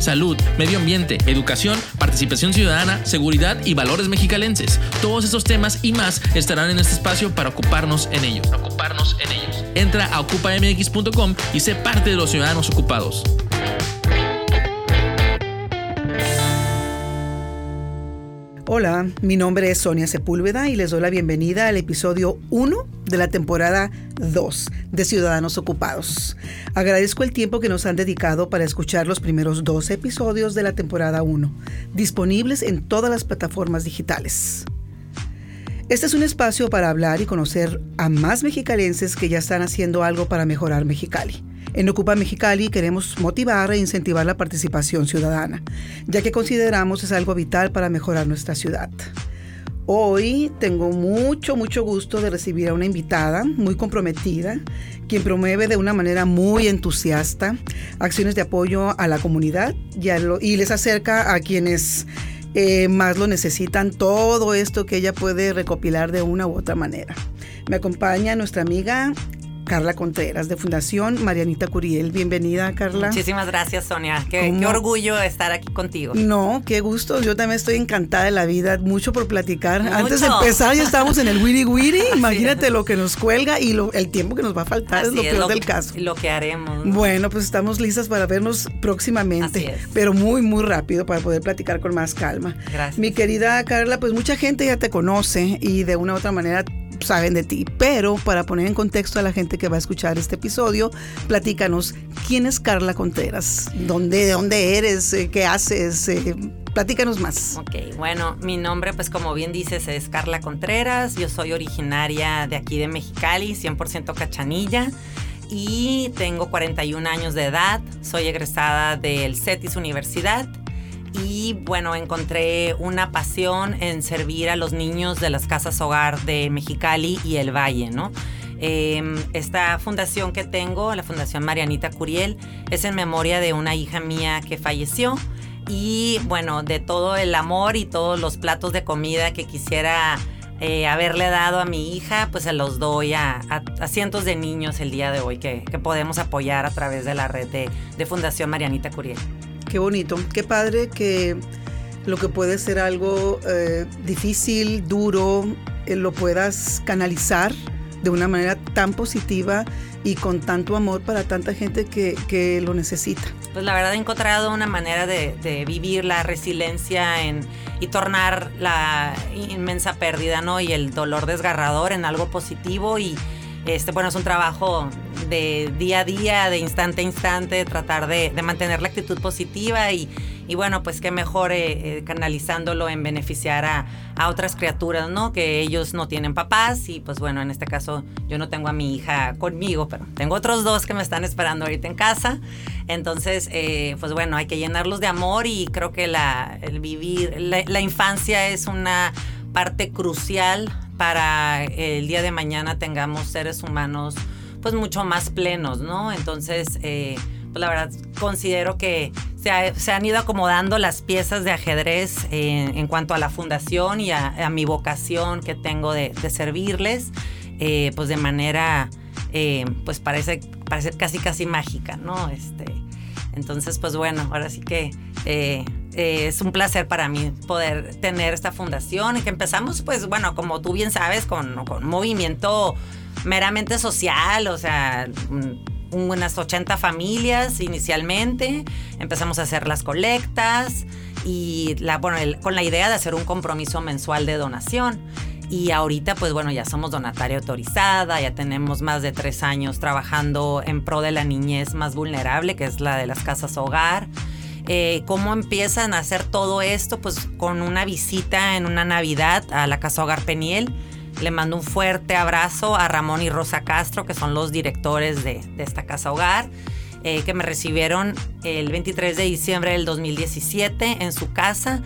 Salud, medio ambiente, educación, participación ciudadana, seguridad y valores mexicalenses. Todos estos temas y más estarán en este espacio para ocuparnos en ellos. Ocuparnos en ellos. Entra a ocupamx.com y sé parte de los ciudadanos ocupados. Hola, mi nombre es Sonia Sepúlveda y les doy la bienvenida al episodio 1 de la temporada 2 de Ciudadanos Ocupados. Agradezco el tiempo que nos han dedicado para escuchar los primeros dos episodios de la temporada 1, disponibles en todas las plataformas digitales. Este es un espacio para hablar y conocer a más mexicalenses que ya están haciendo algo para mejorar Mexicali. En Ocupa Mexicali queremos motivar e incentivar la participación ciudadana, ya que consideramos es algo vital para mejorar nuestra ciudad. Hoy tengo mucho, mucho gusto de recibir a una invitada muy comprometida, quien promueve de una manera muy entusiasta acciones de apoyo a la comunidad y, les acerca a quienes eh, más lo necesitan todo esto que ella puede recopilar de una u otra manera. Me acompaña nuestra amiga Carla Contreras de Fundación Marianita Curiel. Bienvenida, Carla. Muchísimas gracias, Sonia. Qué, orgullo estar aquí contigo. No, qué gusto. Yo también estoy encantada de la vida. Mucho por platicar. Antes de empezar, ya estamos en el Wiri Wiri. Imagínate lo que nos cuelga y el tiempo que nos va a faltar es lo peor del caso. Lo que haremos. Bueno, pues estamos listas para vernos próximamente, pero muy, muy rápido para poder platicar con más calma. Gracias. Mi querida Carla, pues mucha gente ya te conoce y de una u otra manera saben de ti. Pero para poner en contexto a la gente que va a escuchar este episodio, platícanos quién es Carla Contreras, dónde, de dónde eres, eh, qué haces. Eh, platícanos más. Ok, bueno, mi nombre, pues como bien dices, es Carla Contreras. Yo soy originaria de aquí de Mexicali, 100% cachanilla y tengo 41 años de edad. Soy egresada del CETIS Universidad y bueno, encontré una pasión en servir a los niños de las casas hogar de Mexicali y el Valle, ¿no? Em, esta fundación que tengo, la Fundación Marianita Curiel, es en memoria de una hija mía que falleció y bueno, de todo el amor y todos los platos de comida que quisiera eh, haberle dado a mi hija, pues se los doy a, cientos de niños el día de hoy que, podemos apoyar a través de la red de, de Fundación Marianita Curiel. Qué bonito, qué padre que lo que puede ser algo eh, difícil, duro, eh, lo puedas canalizar de una manera tan positiva y con tanto amor para tanta gente que, lo necesita. Pues la verdad he encontrado una manera de, vivir la resiliencia en, y tornar la inmensa pérdida ¿no? y el dolor desgarrador en algo positivo y este, bueno, es un trabajo de día a día, de instante a instante, tratar de, mantener la actitud positiva y, bueno, pues qué mejor eh, eh, canalizándolo en beneficiar a, otras criaturas, ¿no? Que ellos no tienen papás y pues bueno, en este caso yo no tengo a mi hija conmigo, pero tengo otros dos que me están esperando ahorita en casa. Entonces, eh, pues bueno, hay que llenarlos de amor y creo que la, vivir, la infancia es una parte crucial para el día de mañana tengamos seres humanos pues mucho más plenos, ¿no? Entonces, eh, pues la verdad considero que se, han ido acomodando las piezas de ajedrez en, cuanto a la fundación y a, mi vocación que tengo de, servirles, eh, pues de manera, eh, pues parece, parece casi casi mágica, ¿no? Este, entonces, pues bueno, ahora sí que eh, es un placer para mí poder tener esta fundación y que empezamos, pues bueno, como tú bien sabes, con, un movimiento meramente social, o sea, unas 80 familias inicialmente, empezamos a hacer las colectas y la, bueno, con la idea de hacer un compromiso mensual de donación. Y ahorita, pues bueno, ya somos donataria autorizada, ya tenemos más de tres años trabajando en pro de la niñez más vulnerable, que es la de las casas hogar. Eh, ¿Cómo empiezan a hacer todo esto? Pues con una visita en una Navidad a la Casa Hogar Peniel. Le mando un fuerte abrazo a Ramón y Rosa Castro, que son los directores de, esta Casa Hogar. eh, que me recibieron el 23 de diciembre del 2017 en su casa.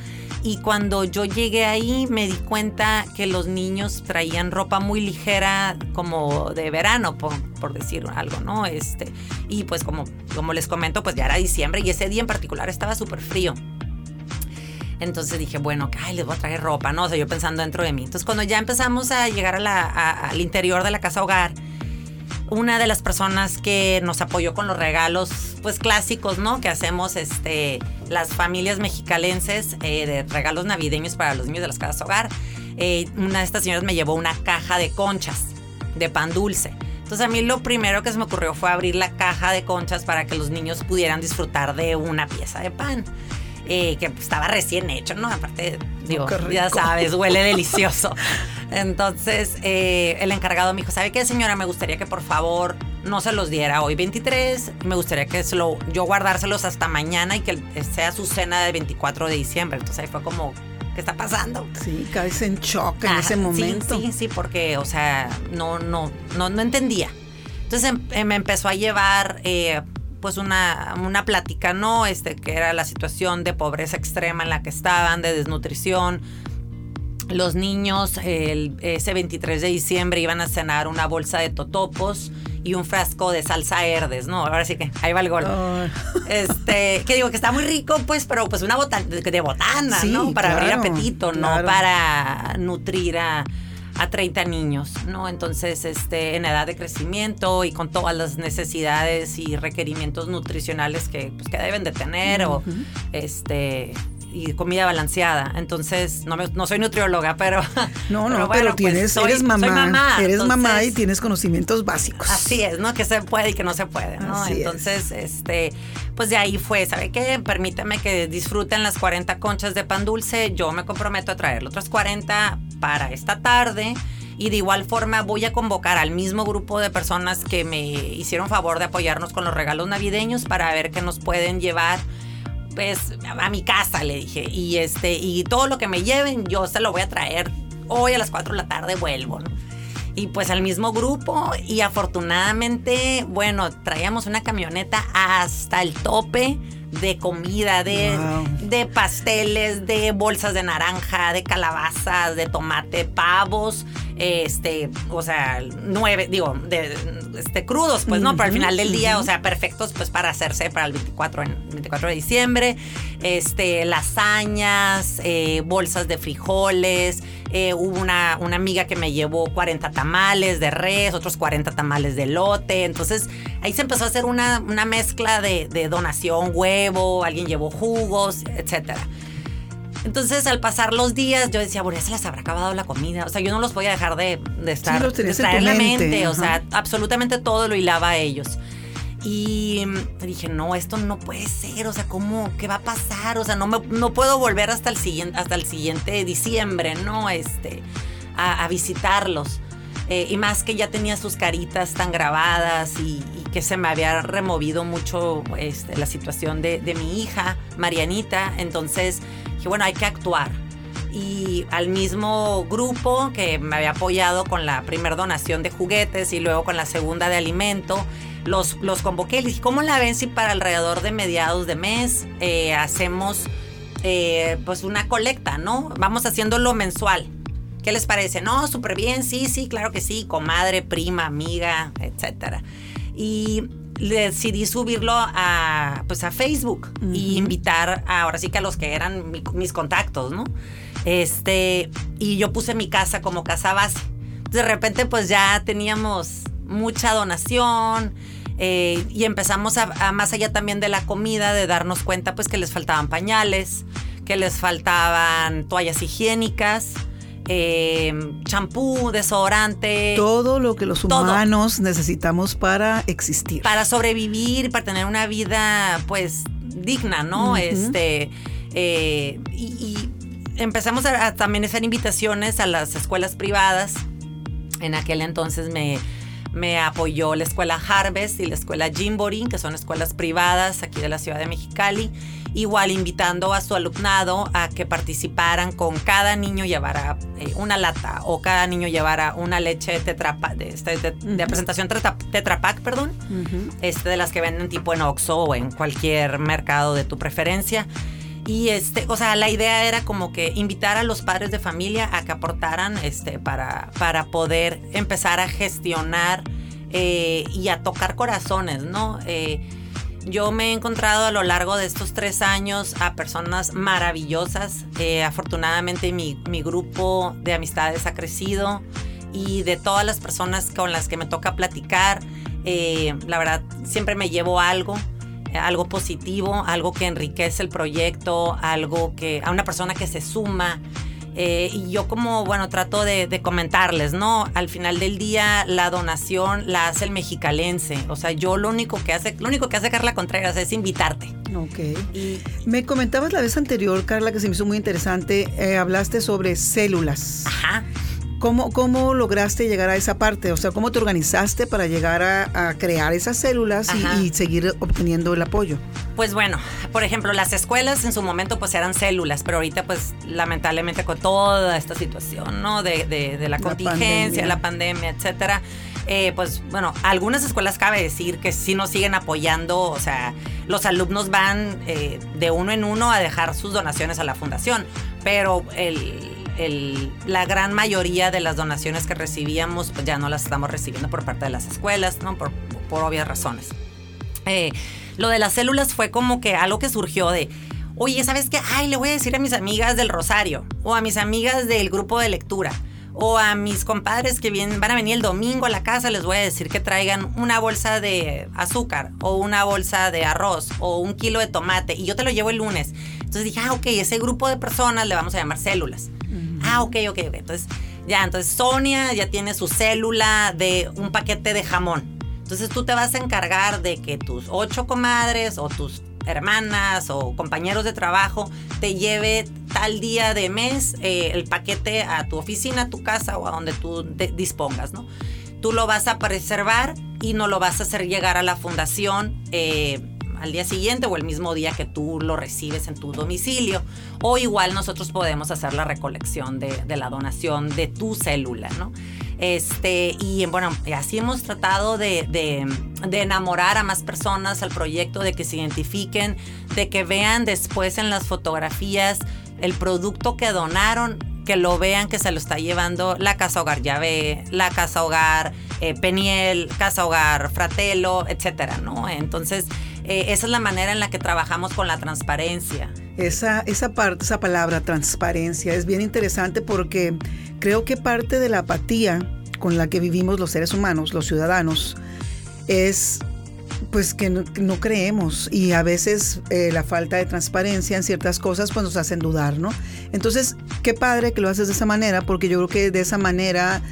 Y cuando yo llegué ahí me di cuenta que los niños traían ropa muy ligera como de verano, por, por decir algo, ¿no? Este, y pues como, como les comento, pues ya era diciembre y ese día en particular estaba súper frío. Entonces dije, bueno, ay, les voy a traer ropa, ¿no? O sea, yo pensando dentro de mí. Entonces cuando ya empezamos a llegar al interior de la casa hogar, una de las personas que nos apoyó con los regalos, pues clásicos, ¿no? Que hacemos este, las familias mexicalenses eh, de regalos navideños para los niños de las casas hogar. Eh, una de estas señoras me llevó una caja de conchas de pan dulce. Entonces a mí lo primero que se me ocurrió fue abrir la caja de conchas para que los niños pudieran disfrutar de una pieza de pan. Eh, que estaba recién hecho, ¿no? Aparte, digo, ya sabes, huele delicioso. Entonces, eh, el encargado me dijo, ¿sabe qué, señora? Me gustaría que por favor no se los diera hoy 23. Me gustaría que se lo, yo guardárselos hasta mañana y que sea su cena del 24 de diciembre. Entonces ahí fue como, ¿qué está pasando? Sí, cabeza en shock en ese momento. Sí, sí, porque, o sea, no, no, no, no entendía. Entonces em, me empezó a llevar eh, pues una, una plática, ¿no? Este, que era la situación de pobreza extrema en la que estaban, de desnutrición. Los niños el, ese 23 de diciembre iban a cenar una bolsa de totopos y un frasco de salsa herdes, ¿no? Ahora sí que ahí va el gol. Este, que digo que está muy rico, pues, pero pues una botana, de botana, ¿no? Para abrir apetito, no para nutrir a, a 30 niños, ¿no? Entonces, este, en edad de crecimiento y con todas las necesidades y requerimientos nutricionales que, pues, que deben de tener o este y comida balanceada. Entonces, no, no soy nutrióloga, pero. No, no, pero, pues, tienes, eres mamá. Eres mamá y tienes conocimientos básicos. Así es, ¿no? Que se puede y que no se puede, ¿no? entonces, este, pues de ahí fue, ¿sabe qué? Permíteme que disfruten las 40 conchas de pan dulce. Yo me comprometo a traer otras 40 para esta tarde. Y de igual forma voy a convocar al mismo grupo de personas que me hicieron favor de apoyarnos con los regalos navideños para ver qué nos pueden llevar pues a mi casa, le dije. Y este, y todo lo que me lleven, yo se lo voy a traer. Hoy a las 4 de la tarde vuelvo. Y pues al mismo grupo. Y afortunadamente, bueno, traíamos una camioneta hasta el tope de comida, de, de pasteles, de bolsas de naranja, de calabazas, de tomate, pavos este, o sea, nueve, digo, de, este, crudos, pues, ¿no? Pero al final del día, o sea, perfectos, pues, para hacerse para el 24, en, 24 de diciembre, este, lasañas, eh, bolsas de frijoles, eh, hubo una, una amiga que me llevó 40 tamales de res, otros 40 tamales de lote, entonces ahí se empezó a hacer una, una mezcla de, de donación, huevo, alguien llevó jugos, etcétera. Entonces, al pasar los días, yo decía, bueno, ya se les habrá acabado la comida. O sea, yo no los voy a dejar de, de estar, sí, de traer la mente. O sea, absolutamente todo lo hilaba a ellos. Y dije, no, esto no puede ser, o sea, ¿cómo? ¿Qué va a pasar? O sea, no, me, no puedo volver hasta el siguiente, hasta el siguiente diciembre, ¿no? Este, a, visitarlos. Eh, y más que ya tenía sus caritas tan grabadas y, que se me había removido mucho este, la situación de, de mi hija, Marianita. Entonces bueno, hay que actuar. Y al mismo grupo que me había apoyado con la primera donación de juguetes y luego con la segunda de alimento, los, los convoqué. Les dije, ¿cómo la ven si para alrededor de mediados de mes eh, hacemos eh, pues una colecta, ¿no? Vamos haciéndolo mensual. ¿Qué les parece? No, súper bien, sí, sí, claro que sí, comadre, prima, amiga, etcétera. Y decidí subirlo a, pues a Facebook y invitar ahora sí que a los que eran mis contactos, ¿no? Este, y yo puse mi casa como casa base. De repente pues ya teníamos mucha donación eh, y empezamos a, más allá también de la comida, de darnos cuenta pues que les faltaban pañales, que les faltaban toallas higiénicas eh, champú, desodorante. Todo lo que los humanos necesitamos para existir. Para sobrevivir, para tener una vida, pues, digna, ¿no? Este. Eh, y, empezamos a, también hacer invitaciones a las escuelas privadas. En aquel entonces me me apoyó la escuela Harvest y la escuela Jimbory, que son escuelas privadas aquí de la ciudad de Mexicali. Igual invitando a su alumnado a que participaran con cada niño llevara eh, una lata o cada niño llevara una leche tetrapa, de, este, de, presentación tetra, perdón, este, de las que venden tipo en Oxxo o en cualquier mercado de tu preferencia. Y este, o sea, la idea era como que invitar a los padres de familia a que aportaran este, para, para poder empezar a gestionar eh, y a tocar corazones, ¿no? Eh, yo me he encontrado a lo largo de estos tres años a personas maravillosas. Eh, afortunadamente mi, mi, grupo de amistades ha crecido y de todas las personas con las que me toca platicar, la verdad siempre me llevo algo algo positivo, algo que enriquece el proyecto, algo que a una persona que se suma. Eh, y yo como, bueno, trato de, comentarles, ¿no? Al final del día la donación la hace el mexicalense. O sea, yo lo único que hace, lo único que hace Carla Contreras es invitarte. Ok. Y, me comentabas la vez anterior, Carla, que se me hizo muy interesante, eh, hablaste sobre células. Ajá. ¿Cómo, lograste llegar a esa parte? O sea, ¿cómo te organizaste para llegar a, crear esas células y, seguir obteniendo el apoyo? Pues bueno, por ejemplo, las escuelas en su momento pues eran células, pero ahorita pues lamentablemente con toda esta situación, ¿no? De, la, contingencia, la pandemia, etcétera. Eh, pues bueno, algunas escuelas cabe decir que sí nos siguen apoyando, o sea, los alumnos van eh, de uno en uno a dejar sus donaciones a la fundación, pero el, la gran mayoría de las donaciones que recibíamos pues ya no las estamos recibiendo por parte de las escuelas, ¿no? Por, obvias razones. Eh, lo de las células fue como que algo que surgió de, oye, ¿sabes qué? Ay, le voy a decir a mis amigas del Rosario o a mis amigas del grupo de lectura o a mis compadres que vienen, van a venir el domingo a la casa, les voy a decir que traigan una bolsa de azúcar o una bolsa de arroz o un kilo de tomate y yo te lo llevo el lunes. Entonces dije, ah, ok, ese grupo de personas le vamos a llamar células. Ah, ok, ok, ok. Entonces, ya, entonces Sonia ya tiene su célula de un paquete de jamón. Entonces tú te vas a encargar de que tus ocho comadres o tus hermanas o compañeros de trabajo te lleve tal día de mes eh, el paquete a tu oficina, a tu casa o a donde tú dispongas, ¿no? Tú lo vas a preservar y no lo vas a hacer llegar a la fundación. Eh, al día siguiente o el mismo día que tú lo recibes en tu domicilio. O igual nosotros podemos hacer la recolección de, la donación de tu célula, ¿no? Este, y bueno, así hemos tratado de, enamorar a más personas al proyecto, de que se identifiquen, de que vean después en las fotografías el producto que donaron, que lo vean que se lo está llevando la Casa Hogar Llave, la Casa Hogar eh, Peniel, Casa Hogar Fratello, etcétera, ¿no? Entonces, eh, esa es la manera en la que trabajamos con la transparencia. Esa, esa parte, esa palabra transparencia es bien interesante porque creo que parte de la apatía con la que vivimos los seres humanos, los ciudadanos, es pues que no, creemos y a veces eh, la falta de transparencia en ciertas cosas pues nos hacen dudar, ¿no? Entonces, qué padre que lo haces de esa manera porque yo creo que de esa manera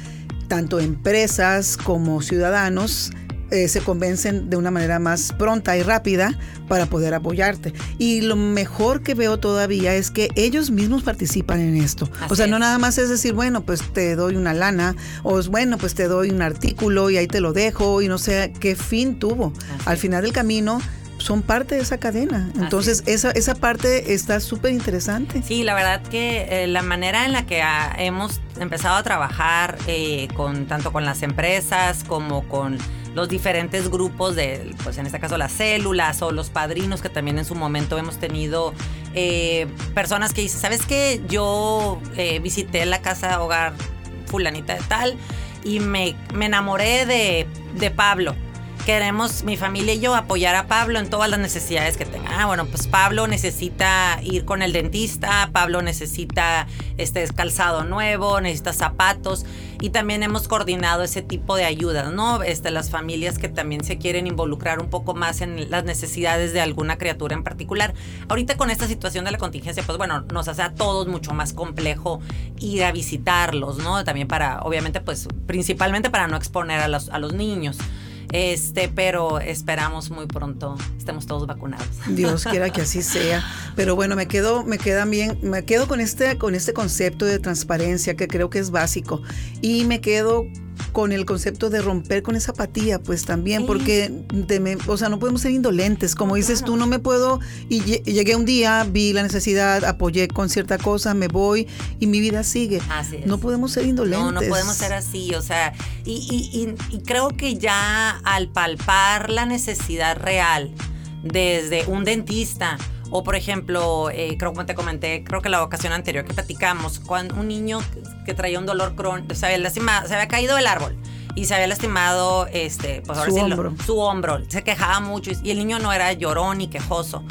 tanto empresas como ciudadanos eh, se convencen de una manera más pronta y rápida para poder apoyarte. Y lo mejor que veo todavía es que ellos mismos participan en esto. o sea, no nada más es decir, bueno, pues te doy una lana, o es bueno, pues te doy un artículo y ahí te lo dejo, y no sé qué fin tuvo. Al final del camino, son parte de esa cadena. Entonces, esa, esa parte está súper interesante. Sí, la verdad que eh, la manera en la que hemos empezado a trabajar eh, con tanto con las empresas como con los diferentes grupos de, pues en este caso las células o los padrinos que también en su momento hemos tenido eh, personas que dicen, ¿sabes qué? Yo eh, visité la casa hogar fulanita de tal y me, me enamoré de, de Pablo queremos mi familia y yo apoyar a Pablo en todas las necesidades que tenga. Ah, bueno, pues Pablo necesita ir con el dentista, Pablo necesita este calzado nuevo, necesita zapatos y también hemos coordinado ese tipo de ayudas, ¿no? Este, las familias que también se quieren involucrar un poco más en las necesidades de alguna criatura en particular. Ahorita con esta situación de la contingencia, pues bueno, nos hace a todos mucho más complejo ir a visitarlos, ¿no? También para, obviamente, pues principalmente para no exponer a los, a los niños. Este, pero esperamos muy pronto estemos todos vacunados. Dios quiera que así sea. Pero bueno, me quedo, me quedan bien, me quedo con este, con este concepto de transparencia que creo que es básico. Y me quedo con el concepto de romper con esa apatía, pues también, porque, o sea, no podemos ser indolentes. Como dices tú, no me puedo, y llegué un día, vi la necesidad, apoyé con cierta cosa, me voy y mi vida sigue. Así es. No podemos ser indolentes. No, no podemos ser así, o sea, y, y creo que ya al palpar la necesidad real, desde un dentista, o por ejemplo, eh, creo que te comenté, creo que la ocasión anterior que platicamos, cuando un niño que traía un dolor crónico, se había se había caído del árbol y se había lastimado este, pues su, hombro. su hombro. Se quejaba mucho y el niño no era llorón ni quejoso.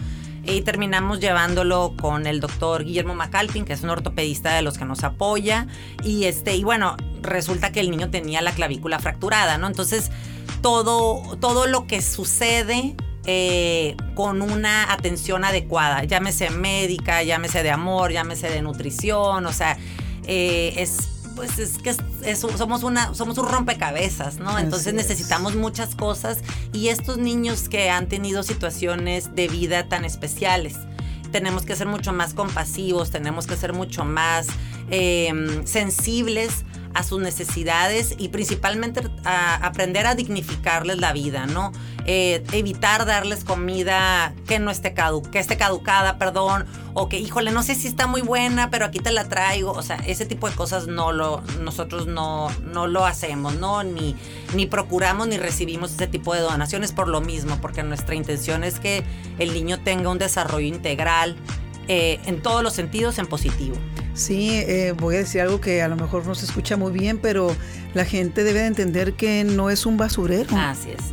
Y terminamos llevándolo con el doctor Guillermo Macalpin, que es un ortopedista de los que nos apoya. Y este, y bueno, resulta que el niño tenía la clavícula fracturada, ¿no? Entonces, todo, todo lo que sucede eh, con una atención adecuada, llámese médica, llámese de amor, llámese de nutrición, o sea, eh, es pues es que somos una somos un rompecabezas, ¿no? Entonces necesitamos muchas cosas y estos niños que han tenido situaciones de vida tan especiales tenemos que ser mucho más compasivos, tenemos que ser mucho más em, sensibles a sus necesidades y principalmente a aprender a dignificarles la vida, ¿no? Eh, evitar darles comida que no esté, que esté caducada, perdón, o que, híjole, no sé si está muy buena, pero aquí te la traigo. O sea, ese tipo de cosas no lo, nosotros no, no lo hacemos, ¿no? Ni, ni procuramos ni recibimos ese tipo de donaciones por lo mismo, porque nuestra intención es que el niño tenga un desarrollo integral eh, en todos los sentidos en positivo. Sí, eh, voy a decir algo que a lo mejor no se escucha muy bien, pero la gente debe de entender que no es un basurero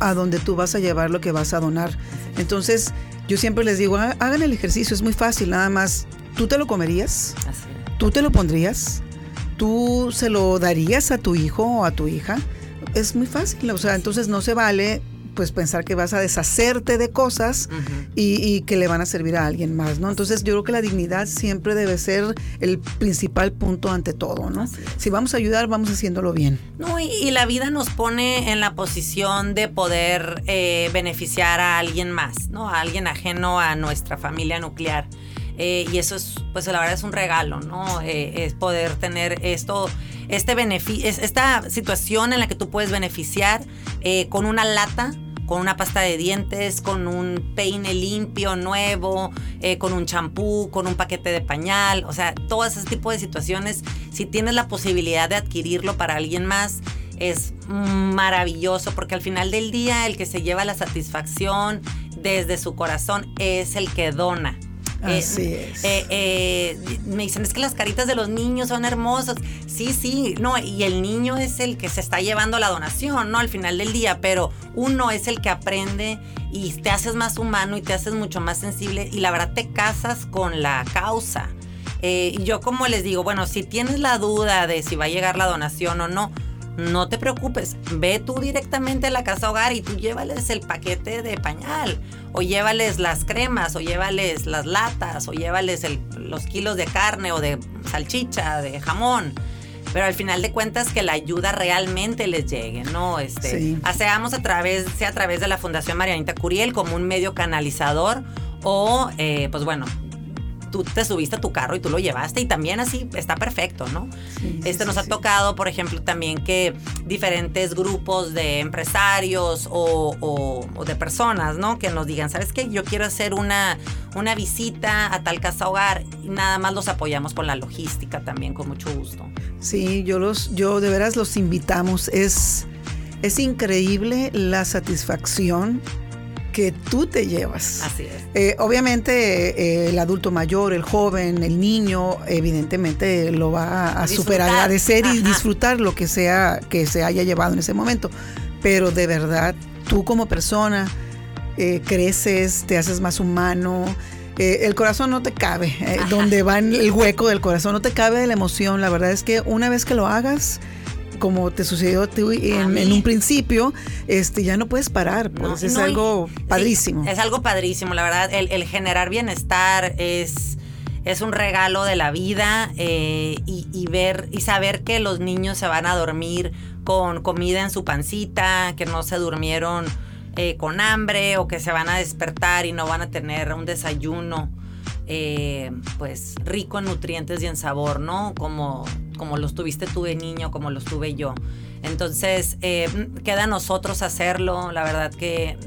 a donde tú vas a llevar lo que vas a donar. Entonces, yo siempre les digo, hagan el ejercicio, es muy fácil, nada más. ¿Tú te lo comerías? ¿Tú te lo pondrías? ¿Tú se lo darías a tu hijo o a tu hija? Es muy fácil, o sea, entonces no se vale pues pensar que vas a deshacerte de cosas y, que le van a servir a alguien más, ¿no? Entonces yo creo que la dignidad siempre debe ser el principal punto ante todo, ¿no? Si vamos a ayudar, vamos haciéndolo bien. No, y, la vida nos pone en la posición de poder eh, beneficiar a alguien más, ¿no? A alguien ajeno a nuestra familia nuclear. Eh, y eso es, pues la verdad es un regalo, ¿no? Eh, es poder tener esto, este esta situación en la que tú puedes beneficiar con una lata con una pasta de dientes, con un peine limpio, nuevo, eh, con un champú, con un paquete de pañal, o sea, todo ese tipo de situaciones, si tienes la posibilidad de adquirirlo para alguien más, es maravilloso porque al final del día el que se lleva la satisfacción desde su corazón es el que dona. Eh, Así es. Eh, eh, me dicen, es que las caritas de los niños son hermosas. Sí, sí, no, y el niño es el que se está llevando la donación, ¿no? Al final del día, pero uno es el que aprende y te haces más humano y te haces mucho más sensible y la verdad te casas con la causa. y yo como les digo, bueno, si tienes la duda de si va a llegar la donación o no, no te preocupes, ve tú directamente a la casa hogar y tú llévales el paquete de pañal, o llévales las cremas, o llévales las latas, o llévales los kilos de carne o de salchicha, de jamón. Pero al final de cuentas que la ayuda realmente les llegue, ¿no? Este, sí. Hacemos a través, sea a través de la Fundación Marianita Curiel como un medio canalizador o, eh, pues bueno, tú te subiste a tu carro y tú lo llevaste y también así está perfecto, ¿no? este nos ha tocado, por ejemplo, también que diferentes grupos de empresarios o, de personas, ¿no? Que nos digan, ¿sabes qué? Yo quiero hacer una, una visita a tal casa hogar y nada más los apoyamos con la logística también, con mucho gusto. Sí, yo los, yo de veras los invitamos. Es, es increíble la satisfacción que tú te llevas. Así es. Eh, obviamente eh, el adulto mayor, el joven, el niño, evidentemente lo va a super agradecer y disfrutar lo que sea que se haya llevado en ese momento. Pero de verdad, tú como persona eh, creces, te haces más humano. el corazón no te cabe, donde va el hueco del corazón, no te cabe de la emoción. La verdad es que una vez que lo hagas, como te sucedió a ti en, un principio, este, ya no puedes parar, pues es algo padrísimo. es algo padrísimo, la verdad, el, generar bienestar es es un regalo de la vida eh, y, ver y saber que los niños se van a dormir con comida en su pancita, que no se durmieron eh, con hambre o que se van a despertar y no van a tener un desayuno eh, pues rico en nutrientes y en sabor, ¿no? Como como los tuviste tú de niño, como los tuve yo. Entonces, eh, queda a nosotros hacerlo. La verdad que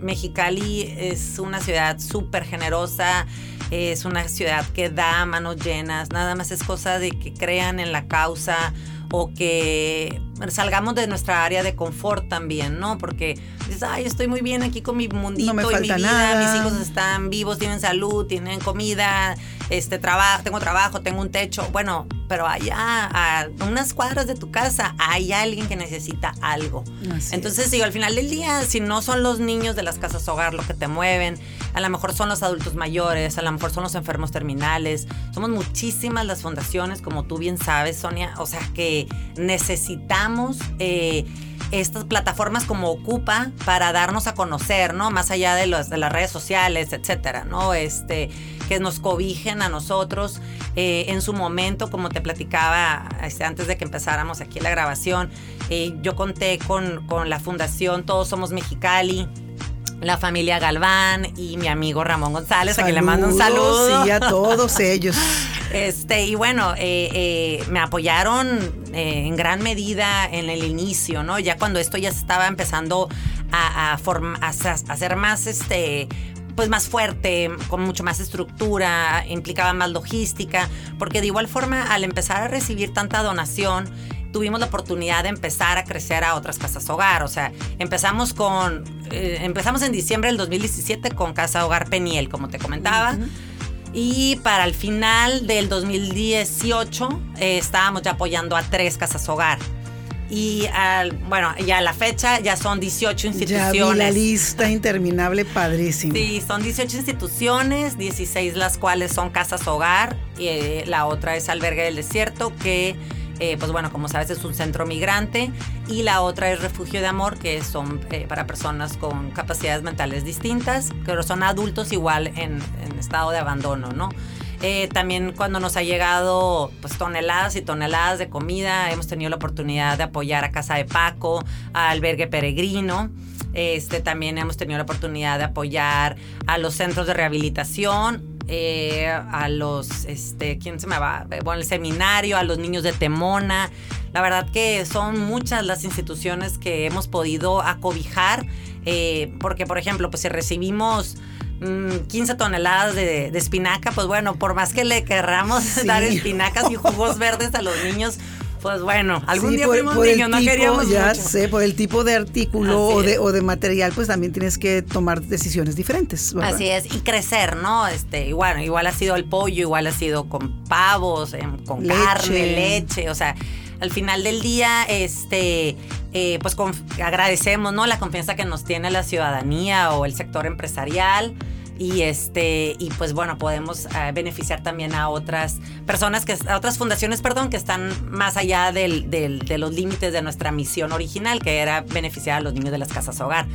Mexicali es una ciudad súper generosa, es una ciudad que da manos llenas, nada más es cosa de que crean en la causa o que salgamos de nuestra área de confort también, ¿no? Porque dices, ay, estoy muy bien aquí con mi mundito no me y mi vida, nada. mis hijos están vivos, tienen salud, tienen comida, este trabajo, tengo trabajo, tengo un techo. Bueno, pero allá, a unas cuadras de tu casa, hay alguien que necesita algo. Entonces, digo, al final del día, si no son los niños de las casas hogar lo que te mueven, a lo mejor son los adultos mayores, a lo mejor son los enfermos terminales. Somos muchísimas las fundaciones, como tú bien sabes, Sonia, o sea, que necesitamos... Eh, estas plataformas como Ocupa para darnos a conocer, ¿no? Más allá de, los, de las redes sociales, etcétera, ¿no? Este, que nos cobijen a nosotros. Eh, en su momento, como te platicaba este, antes de que empezáramos aquí la grabación, eh, yo conté con, con la fundación Todos Somos Mexicali la familia Galván y mi amigo Ramón González, a quien le mando un saludo. Sí, a todos ellos. Este, y bueno, eh, eh, me apoyaron eh, en gran medida en el inicio, ¿no? Ya cuando esto ya estaba empezando a, a, a, ser más, este, pues más fuerte, con mucho más estructura, implicaba más logística, porque de igual forma al empezar a recibir tanta donación, tuvimos la oportunidad de empezar a crecer a otras casas hogar. O sea, empezamos con, empezamos en diciembre del 2017 con Casa Hogar Peniel, como te comentaba. Y para el final del 2018 eh, estábamos ya apoyando a tres casas hogar. Y al, bueno, ya a la fecha ya son 18 instituciones. Ya vi la lista interminable, padrísimo. Sí, son 18 instituciones, 16 las cuales son casas hogar. Y, eh, la otra es Albergue del Desierto, que eh, pues bueno, como sabes, es un centro migrante y la otra es Refugio de Amor, que son eh, para personas con capacidades mentales distintas, pero son adultos igual en, estado de abandono, ¿no? Eh, también cuando nos ha llegado pues toneladas y toneladas de comida, hemos tenido la oportunidad de apoyar a Casa de Paco, a Albergue Peregrino. Este, también hemos tenido la oportunidad de apoyar a los centros de rehabilitación, eh, a los, este, ¿quién se me va? Bueno, el seminario, a los niños de Temona. La verdad que son muchas las instituciones que hemos podido acobijar, eh, porque por ejemplo, pues si recibimos 15 mm, toneladas de, espinaca, pues bueno, por más que le querramos dar espinacas y jugos verdes a los niños, pues bueno, algún día por, fuimos niños, no queríamos Ya sé, por el tipo de artículo o de, o de, material, pues también tienes que tomar decisiones diferentes. Así es, y crecer, ¿no? Este, igual, igual ha sido el pollo, igual ha sido con pavos, em, con carne, leche, o sea, al final del día, este, eh, pues agradecemos, ¿no? La confianza que nos tiene la ciudadanía o el sector empresarial y este y pues bueno podemos eh, beneficiar también a otras personas que a otras fundaciones perdón que están más allá del, del, de los límites de nuestra misión original que era beneficiar a los niños de las casas hogar.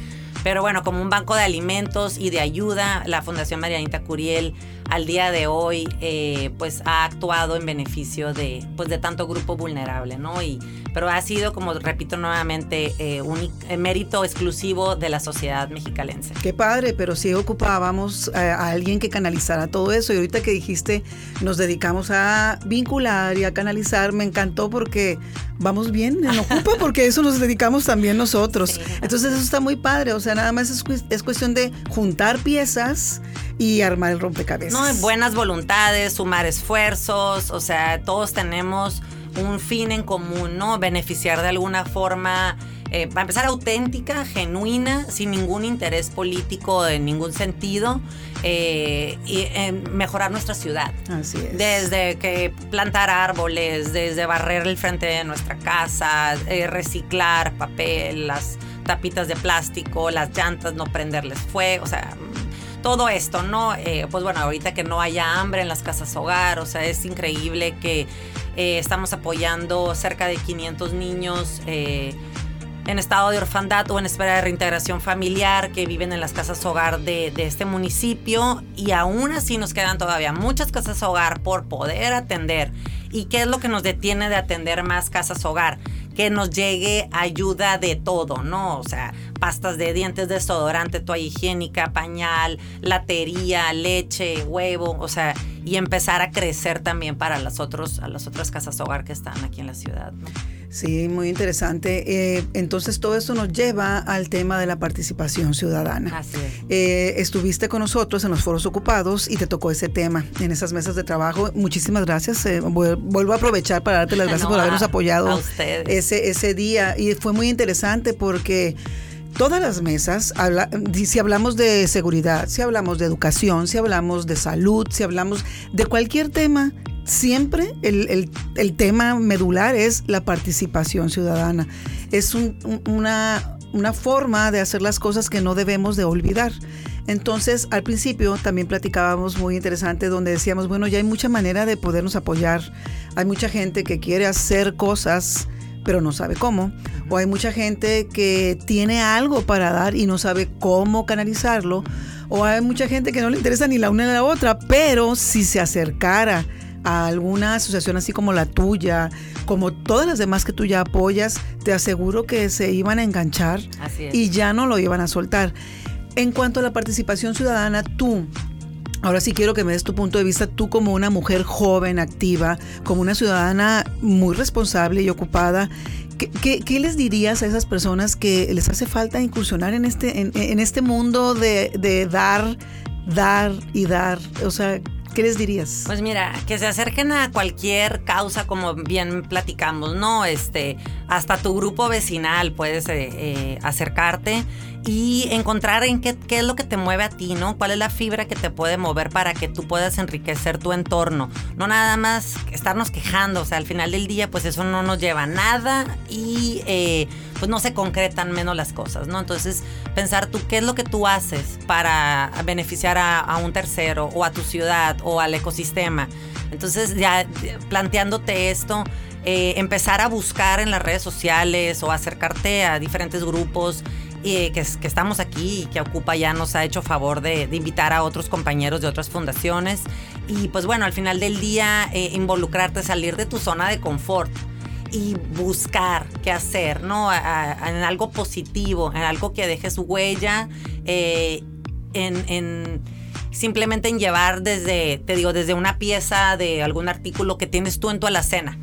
Pero bueno como un banco de alimentos y de ayuda la Fundación Marianita Curiel al día de hoy eh, pues ha actuado en beneficio de pues de tanto grupo vulnerable no y pero ha sido como repito nuevamente eh, un eh, mérito exclusivo de la sociedad mexicalense. Qué padre pero sí ocupábamos a, alguien que canalizara todo eso. Y ahorita que dijiste nos dedicamos a vincular y a canalizar me encantó porque vamos bien en Ocupa porque eso nos dedicamos también nosotros. Entonces eso está muy padre. O sea nada más es, es cuestión de juntar piezas y armar el rompecabezas. No, buenas voluntades, sumar esfuerzos, o sea, todos tenemos un fin en común, ¿no? Beneficiar de alguna forma, eh, para empezar, auténtica, genuina, sin ningún interés político en ningún sentido, eh, y mejorar nuestra ciudad. Así es. Desde que plantar árboles, desde barrer el frente de nuestra casa, eh, reciclar papel, las tapitas de plástico, las llantas, no prenderles fuego, o sea, todo esto, ¿no? Eh, pues bueno, ahorita que no haya hambre en las casas hogar, o sea, es increíble que eh, estamos apoyando cerca de 500 niños. Eh, en estado de orfandad o en espera de reintegración familiar que viven en las casas hogar de, de, este municipio y aún así nos quedan todavía muchas casas hogar por poder atender. ¿Y qué es lo que nos detiene de atender más casas hogar? que nos llegue ayuda de todo, ¿no? O sea, pastas de dientes, desodorante, toalla higiénica, pañal, latería, leche, huevo, o sea, y empezar a crecer también para las, otros, a las otras casas hogar que están aquí en la ciudad. ¿no? Sí, muy interesante. Eh, entonces todo esto nos lleva al tema de la participación ciudadana. Así es. Eh, estuviste con nosotros en los foros ocupados y te tocó ese tema en esas mesas de trabajo. Muchísimas gracias. Eh, vuelvo a aprovechar para darte las gracias No, por habernos apoyado ese, ese día. Y fue muy interesante porque todas las mesas, si hablamos de seguridad, si hablamos de educación, si hablamos de salud, si hablamos de cualquier tema, siempre el, tema medular es la participación ciudadana. Es un- un- una, una forma de hacer las cosas que no debemos de olvidar. Entonces, al principio también platicábamos muy interesante donde decíamos, bueno, ya hay mucha manera de podernos apoyar. Hay mucha gente que quiere hacer cosas pero no sabe cómo. O hay mucha gente que tiene algo para dar y no sabe cómo canalizarlo. O hay mucha gente que no le interesa ni la una ni la otra, pero si se acercara a alguna asociación así como la tuya, como todas las demás que tú ya apoyas, te aseguro que se iban a enganchar y ya no lo iban a soltar. En cuanto a la participación ciudadana, tú, ahora sí quiero que me des tu punto de vista, tú como una mujer joven, activa, como una ciudadana muy responsable y ocupada, ¿qué, les dirías a esas personas que les hace falta incursionar en este, en, este mundo de, de dar, dar y dar? O sea, ¿qué les dirías? Pues mira, que se acerquen a cualquier causa, como bien platicamos, ¿no? Este, hasta tu grupo vecinal puedes eh, eh, acercarte y encontrar en qué, qué es lo que te mueve a ti, ¿no? ¿Cuál es la fibra que te puede mover para que tú puedas enriquecer tu entorno? No nada más estarnos quejando, o sea, al final del día, pues eso no nos lleva a nada y eh, pues no se concretan menos las cosas, ¿no? Entonces, pensar tú qué es lo que tú haces para beneficiar a, un tercero o a tu ciudad o al ecosistema. Entonces, ya planteándote esto, eh, empezar a buscar en las redes sociales o acercarte a diferentes grupos eh, que, es- que estamos aquí y que Ocupa ya nos ha hecho favor de, invitar a otros compañeros de otras fundaciones. Y pues bueno, al final del día, eh, involucrarte, salir de tu zona de confort y buscar qué hacer, ¿no? En algo positivo, en algo que deje su huella, eh, en, en- simplemente en llevar desde, te digo, desde una pieza de algún artículo que tienes tú en tu alacena.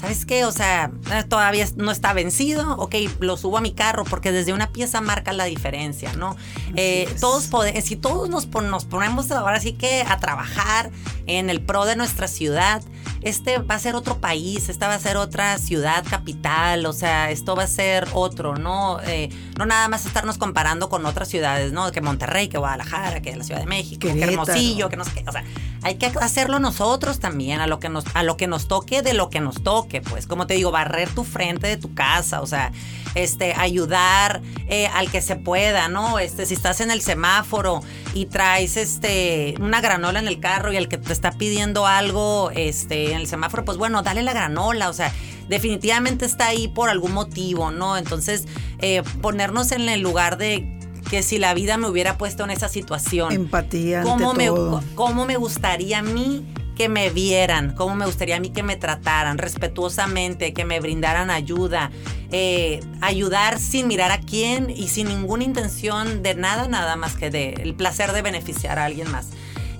¿Sabes qué? O sea, eh, todavía no está vencido, ok, lo subo a mi carro porque desde una pieza marca la diferencia, ¿no? Eh, todos podemos, si todos nos, pon- nos ponemos ahora sí que a trabajar en el pro de nuestra ciudad, este va a ser otro país, esta va a ser otra ciudad capital, o sea, esto va a ser otro, ¿no? Eh, no nada más estarnos comparando con otras ciudades, ¿no? Que Monterrey, que Guadalajara, que la Ciudad de México, que. Hermosillo, que no sé qué, o sea, hay que hacerlo nosotros también, a lo que nos, a lo que nos toque, de lo que nos toque, pues, como te digo, barrer tu frente de tu casa, o sea, este, ayudar eh, al que se pueda, ¿no? Este, si estás en el semáforo y traes este, una granola en el carro y el que te está pidiendo algo, este, en el semáforo, pues bueno, dale la granola, o sea, definitivamente está ahí por algún motivo, ¿no? Entonces, eh, ponernos en el lugar de que si la vida me hubiera puesto en esa situación. Empatía ante ¿Cómo me, todo. cómo me gustaría a mí que me vieran? ¿Cómo me gustaría a mí que me trataran respetuosamente, que me brindaran ayuda? eh, ayudar sin mirar a quién y sin ninguna intención de nada, nada más que de el placer de beneficiar a alguien más.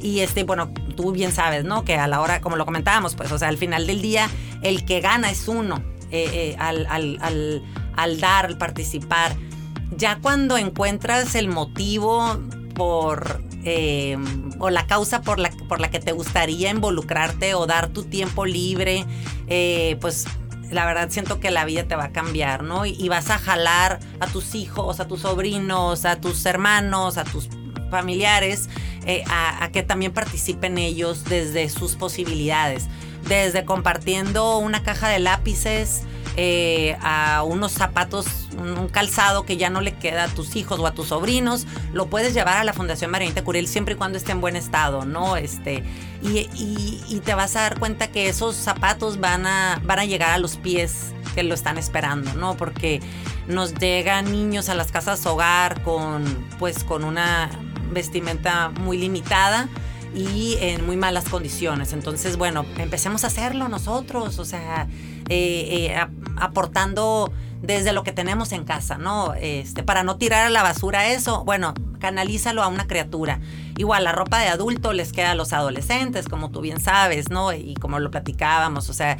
Y este, bueno, tú bien sabes, ¿no? Que a la hora, como lo comentábamos, pues, o sea, al final del día, el que gana es uno eh, eh, al, al- al- dar, al participar. Ya cuando encuentras el motivo por eh, o la causa por la, por la que te gustaría involucrarte o dar tu tiempo libre, pues la verdad siento que la vida te va a cambiar, ¿no? Y vas a jalar a tus hijos, a tus sobrinos, a tus hermanos, a tus familiares, eh, a, que también participen ellos desde sus posibilidades, desde compartiendo una caja de lápices eh, a unos zapatos, un, calzado que ya no le queda a tus hijos o a tus sobrinos, lo puedes llevar a la Fundación Marianita Curiel siempre y cuando esté en buen estado, ¿no? Este, y, y- y te vas a dar cuenta que esos zapatos van a, van a llegar a los pies que lo están esperando, ¿no? Porque nos llegan niños a las casas hogar con, pues, con una vestimenta muy limitada y en muy malas condiciones. Entonces, bueno, empecemos a hacerlo nosotros, o sea, eh, eh, aportando desde lo que tenemos en casa, ¿no? Este, para no tirar a la basura eso, bueno, canalízalo a una criatura. Igual la ropa de adulto les queda a los adolescentes, como tú bien sabes, ¿no? Y como lo platicábamos, o sea,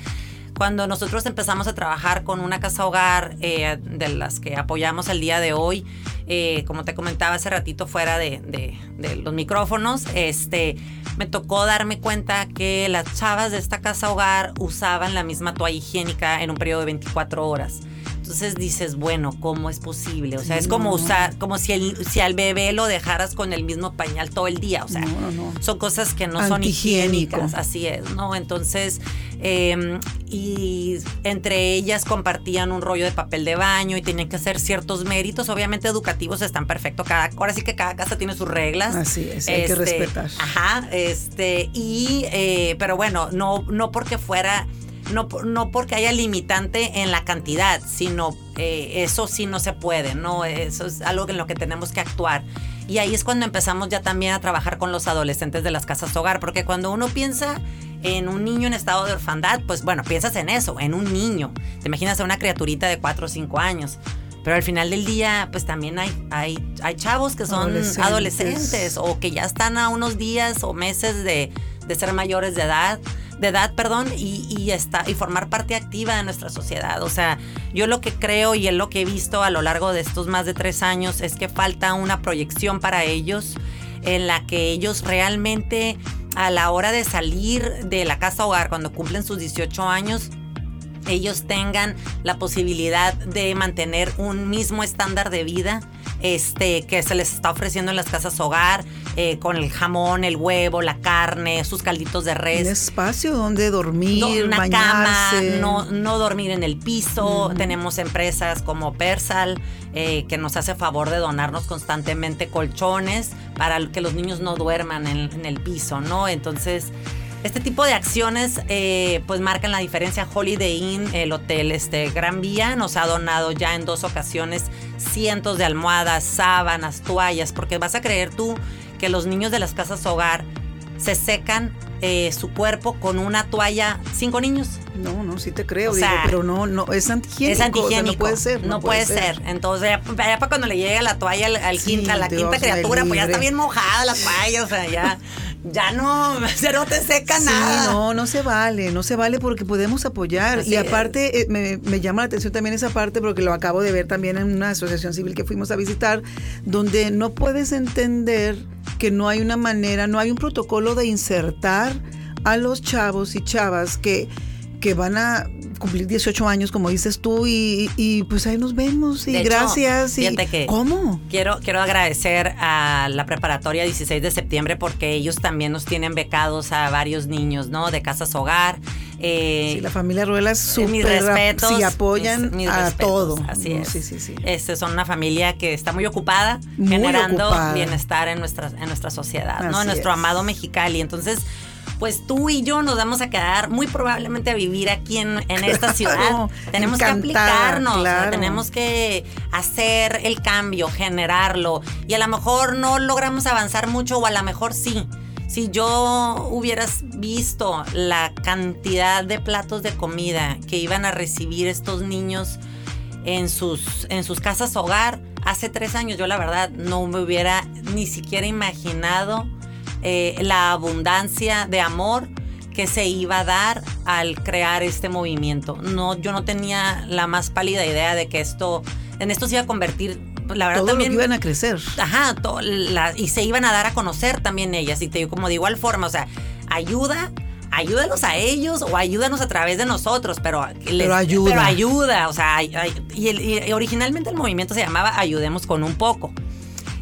cuando nosotros empezamos a trabajar con una casa hogar eh, de las que apoyamos el día de hoy, eh, como te comentaba hace ratito fuera de, los micrófonos, este, me tocó darme cuenta que las chavas de esta casa hogar usaban la misma toalla higiénica en un periodo de 24 horas. Entonces dices, bueno, ¿cómo es posible? O sea, es como usar, como si, el, si al bebé lo dejaras con el mismo pañal todo el día. O sea, son cosas que no son higiénicas. Así es, ¿no? Entonces, em, y entre ellas compartían un rollo de papel de baño y tenían que hacer ciertos méritos. Obviamente, educativos están perfectos. Cada, ahora sí que cada casa tiene sus reglas. Así es, hay que este, respetar. Ajá, este, y, eh, pero bueno, no, no porque fuera no, no porque haya limitante en la cantidad, sino eh, eso sí no se puede, ¿no? Eso es algo en lo que tenemos que actuar. Y ahí es cuando empezamos ya también a trabajar con los adolescentes de las casas hogar, porque cuando uno piensa en un niño en estado de orfandad, pues bueno, piensas en eso, en un niño. Te imaginas a una criaturita de 4 o 5 años. Pero al final del día, pues también hay, hay, hay chavos que son adolescentes. o que ya están a unos días o meses de, de ser mayores de edad de edad, perdón, y, y, y formar parte activa de nuestra sociedad. O sea, yo lo que creo y es lo que he visto a lo largo de estos más de tres años es que falta una proyección para ellos en la que ellos realmente a la hora de salir de la casa hogar cuando cumplen sus 18 años, ellos tengan la posibilidad de mantener un mismo estándar de vida este, que se les está ofreciendo en las casas hogar, eh, con el jamón, el huevo, la carne, sus calditos de res. Un espacio donde dormir, una bañarse. cama, no, no dormir en el piso. Tenemos empresas como Persal, eh, que nos hace favor de donarnos constantemente colchones para que los niños no duerman en, en el piso, ¿no? Entonces este tipo de acciones eh, pues marcan la diferencia. Holiday Inn, el hotel este, Gran Vía, nos ha donado ya en dos ocasiones cientos de almohadas, sábanas, toallas, porque vas a creer tú que los niños de las casas hogar se secan eh, su cuerpo con una toalla, cinco niños. No, no, sí te creo, pero no, no, es antihigiénico. Es antihigiénico. no puede ser. No, puede, ser. Entonces, ya, para cuando le llegue la toalla al, quinta, a la quinta criatura, pues ya está bien mojada la toalla, o sea, ya ya no, ya no te seca sí, nada. No, no se vale, no se vale porque podemos apoyar. y aparte, eh, me, llama la atención también esa parte porque lo acabo de ver también en una asociación civil que fuimos a visitar, donde no puedes entender que no hay una manera, no hay un protocolo de insertar a los chavos y chavas que, que van a cumplir 18 años, como dices tú, y, pues ahí nos vemos y gracias. y, que ¿Cómo? Quiero, quiero agradecer a la preparatoria 16 de septiembre porque ellos también nos tienen becados a varios niños, ¿no? De casas hogar. Eh, sí, la familia Ruela es súper respetos, sí, apoyan a todo. Así es. Sí, sí, sí. Este, son una familia que está muy ocupada, generando bienestar en nuestra, en nuestra sociedad, ¿no? En nuestro amado Mexicali. Entonces, pues tú y yo nos vamos a quedar muy probablemente a vivir aquí en, esta ciudad. Tenemos que aplicarnos, tenemos que hacer el cambio, generarlo. Y a lo mejor no logramos avanzar mucho o a lo mejor sí. Si yo hubieras visto la cantidad de platos de comida que iban a recibir estos niños en sus, en sus casas hogar, hace tres años yo la verdad no me hubiera ni siquiera imaginado eh, la abundancia de amor que se iba a dar al crear este movimiento. No, yo no tenía la más pálida idea de que esto, en esto se iba a convertir la verdad Todo también lo que iban a crecer. Ajá, y se iban a dar a conocer también ellas y te digo como de igual forma, o sea, ayuda ayúdanos a ellos o ayúdanos a través de nosotros, pero, pero ayuda. Pero ayuda, o sea, y, y, originalmente el movimiento se llamaba Ayudemos con un poco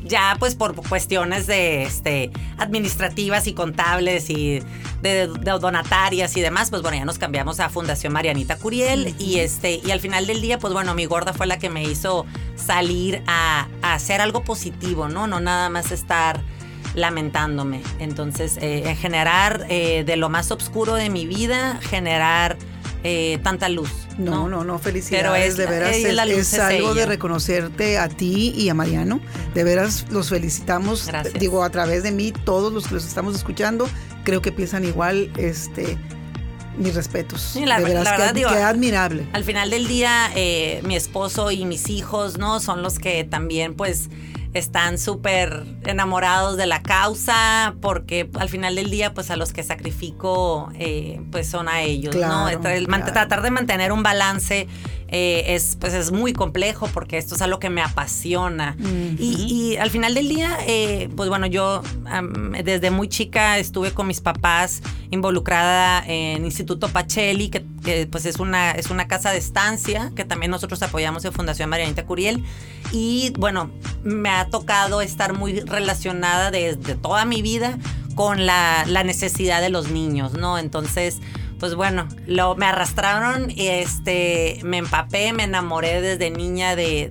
ya pues por cuestiones de este administrativas y contables y de, donatarias y demás, pues bueno, ya nos cambiamos a Fundación Marianita Curiel y este y al final del día, pues bueno, mi gorda fue la que me hizo salir a, hacer algo positivo, ¿no? No nada más estar lamentándome. Entonces, eh, generar eh, de lo más oscuro de mi vida, generar eh, tanta luz. No, no, no, felicidades. de veras es, algo de reconocerte a ti y a Mariano. De veras los felicitamos. Digo, a través de mí, todos los que los estamos escuchando, creo que piensan igual. Este, mis respetos. Sí, la, De la verdad, qué, digo, qué admirable. Al final del día, eh, mi esposo y mis hijos, ¿no? Son los que también, pues, están súper enamorados de la causa, porque al final del día, pues, a los que sacrifico, eh, pues, son a ellos, Claro, ¿no? Tra- el man- claro. Tratar de mantener un balance eh, es, pues, es muy complejo, porque esto es algo que me apasiona. y, y al final del día, eh, pues, bueno, yo desde muy chica estuve con mis papás involucrada en Instituto Pacelli, que, que, pues es una, es una casa de estancia que también nosotros apoyamos en Fundación Marianita Curiel. Y bueno, me ha tocado estar muy relacionada desde toda mi vida con la, la necesidad de los niños, ¿no? Entonces, pues bueno, lo, me arrastraron, este, me empapé, me enamoré desde niña de,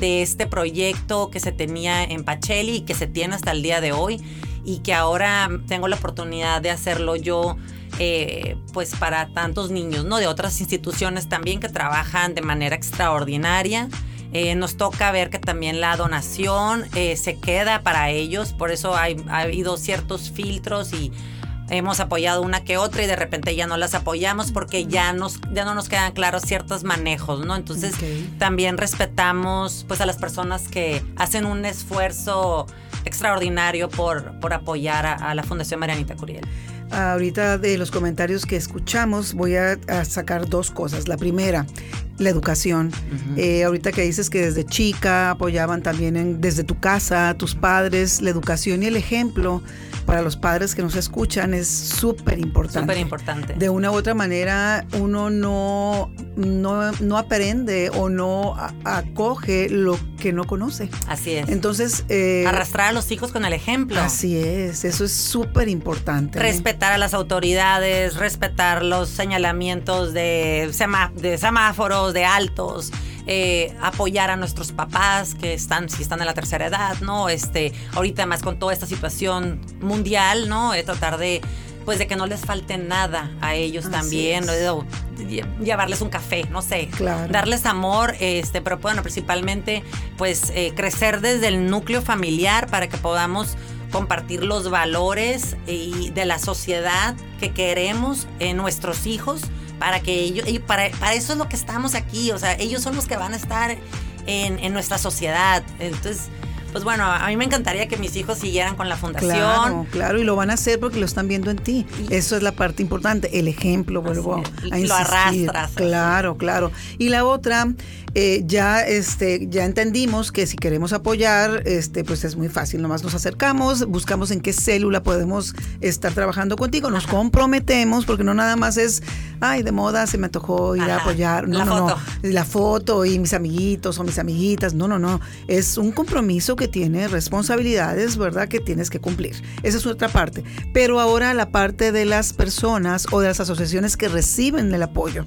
de, este proyecto que se tenía en Pacelli y que se tiene hasta el día de hoy y que ahora tengo la oportunidad de hacerlo yo. eh, pues para tantos niños, ¿no? De otras instituciones también que trabajan de manera extraordinaria. Eh, nos toca ver que también la donación eh, se queda para ellos, por eso hay, ha habido ciertos filtros y hemos apoyado una que otra y de repente ya no las apoyamos porque ya, nos, ya no nos quedan claros ciertos manejos, ¿no? Entonces también respetamos pues a las personas que hacen un esfuerzo extraordinario por, por apoyar a, a la Fundación Marianita Curiel. Ahorita de los comentarios que escuchamos voy a, a sacar dos cosas. La primera, la educación. Eh, ahorita que dices que desde chica apoyaban también en- desde tu casa, tus padres, la educación y el ejemplo para los padres que nos escuchan es súper importante. Súper importante. De una u otra manera, uno no, no, no aprende o no a- acoge lo que no conoce. Así es. Entonces, eh, Arrastrar a los hijos con el ejemplo. así es, eso es súper importante. Respetar a las autoridades, respetar los señalamientos de, de semáforos, de altos, eh, apoyar a nuestros papás que están, si están en la tercera edad, ¿no? Este, ahorita más con toda esta situación mundial, ¿no? Eh, tratar de, pues de que no les falte nada a ellos Así también. Lle- llevarles un café, no sé, Claro. darles amor, este, pero bueno, principalmente, pues eh, crecer desde el núcleo familiar para que podamos compartir los valores y de la sociedad que queremos en nuestros hijos para que ellos y para, para eso es lo que estamos aquí o sea ellos son los que van a estar en, en nuestra sociedad entonces pues bueno a mí me encantaría que mis hijos siguieran con la fundación Claro, claro, y lo van a hacer porque lo están viendo en ti. Eso es la parte importante, el ejemplo, vuelvo a y lo insistir. arrastras. Claro, claro. Y la otra, eh, ya, este, ya entendimos que si queremos apoyar, este, pues es muy fácil. Nomás nos acercamos, buscamos en qué célula podemos estar trabajando contigo, nos comprometemos, porque no nada más es, ay, de moda se me antojó ir a apoyar. No, la no, foto. no. La foto y mis amiguitos o mis amiguitas. No, no, no. Es un compromiso que tiene responsabilidades, ¿verdad? Que tienes que cumplir. Esa es otra parte. Pero ahora la parte de las personas o de las asociaciones que reciben el apoyo.